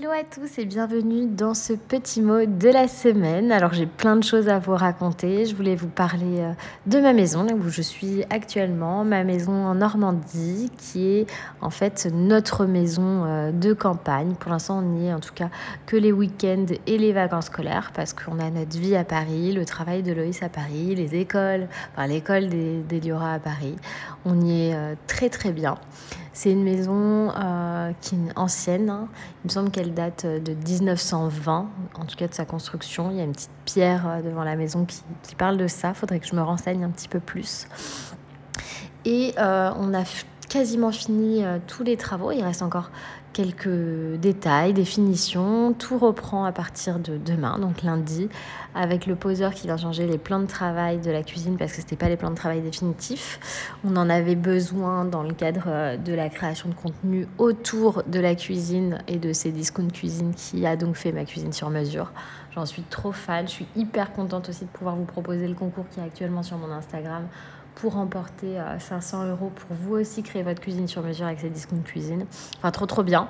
Hello à tous et bienvenue dans ce petit mot de la semaine. Alors j'ai plein de choses à vous raconter. Je voulais vous parler euh, de ma maison où je suis actuellement, ma maison en Normandie qui est en fait notre maison euh, de campagne. Pour l'instant on n'y est en tout cas que les week-ends et les vacances scolaires parce qu'on a notre vie à Paris, le travail de Loïs à Paris, les écoles, enfin l'école des, des à Paris. On y est euh, très très bien. C'est une maison euh, qui est ancienne. Hein. Il me semble qu'elle date euh, de 1920, en tout cas de sa construction. Il y a une petite pierre euh, devant la maison qui, qui parle de ça. Faudrait que je me renseigne un petit peu plus. Et on a quasiment fini tous les travaux. Il reste encore quelques détails, définitions. Tout reprend à partir de demain, donc lundi, avec le poseur qui vient changer les plans de travail de la cuisine parce que ce n'était pas les plans de travail définitifs. On en avait besoin dans le cadre euh, de la création de contenu autour de la cuisine et de ces discounts cuisine qui a donc fait ma cuisine sur mesure. J'en suis trop fan. Je suis hyper contente aussi de pouvoir vous proposer le concours qui est actuellement sur mon Instagram pour remporter 500 euh, euros pour vous aussi créer votre cuisine sur mesure avec ces discounts cuisine. Enfin, trop trop bien.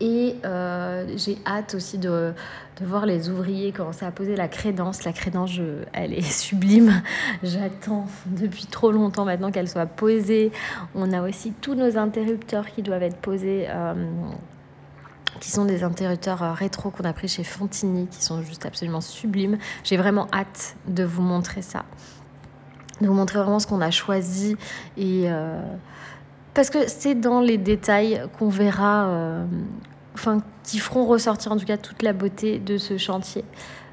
Et euh, j'ai hâte aussi de, voir les ouvriers commencer à poser la crédence. La crédence, elle est sublime. J'attends depuis trop longtemps maintenant qu'elle soit posée. On a aussi tous nos interrupteurs qui doivent être posés. Euh, qui sont des interrupteurs rétro qu'on a pris chez Fontini, qui sont juste absolument sublimes. J'ai vraiment hâte de vous montrer ça de vous montrer vraiment ce qu'on a choisi et euh, parce que c'est dans les détails qu'on verra, euh, enfin qui feront ressortir en tout cas toute la beauté de ce chantier.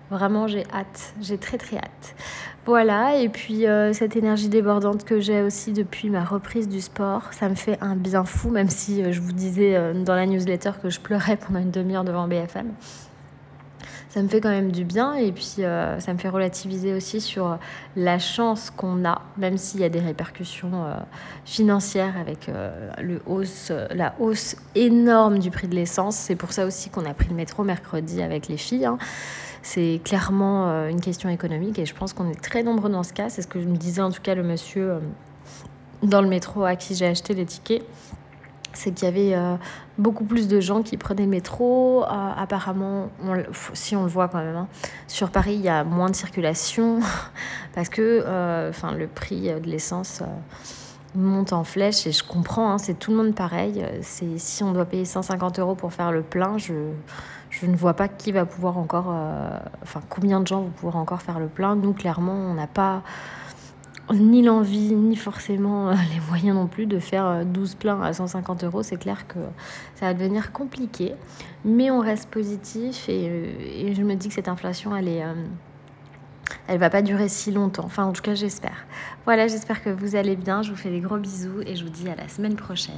Vraiment, j'ai hâte, j'ai très très hâte. Voilà, et puis euh, cette énergie débordante que j'ai aussi depuis ma reprise du sport, ça me fait un bien fou, même si je vous disais dans la newsletter que je pleurais pendant une demi-heure devant BFM ça me fait quand même du bien et puis euh, ça me fait relativiser aussi sur la chance qu'on a, même s'il y a des répercussions euh, financières avec euh, le hausse, la hausse énorme du prix de l'essence. C'est pour ça aussi qu'on a pris le métro mercredi avec les filles. Hein. C'est clairement une question économique et je pense qu'on est très nombreux dans ce cas. C'est ce que me disait en tout cas le monsieur dans le métro à qui j'ai acheté les tickets c'est qu'il y avait euh, beaucoup plus de gens qui prenaient le métro. Euh, apparemment, si on le voit quand même, hein, sur Paris, il y a moins de circulation parce que euh, le prix de l'essence monte en flèche et je comprends, hein, c'est tout le monde pareil. C'est si on doit payer 150 euros pour faire le plein, je, je ne vois pas qui va pouvoir encore, enfin combien de gens vont pouvoir encore faire le plein. Nous, clairement, on n'a pas ni l'envie, ni forcément euh, les moyens non plus de faire 12 euh, pleins à 150 euros. C'est clair que ça va devenir compliqué, mais on reste positif et, euh, je me dis que cette inflation, elle est... elle va pas durer si longtemps. Enfin, en tout cas, j'espère. Voilà, j'espère que vous allez bien. Je vous fais des gros bisous et je vous dis à la semaine prochaine.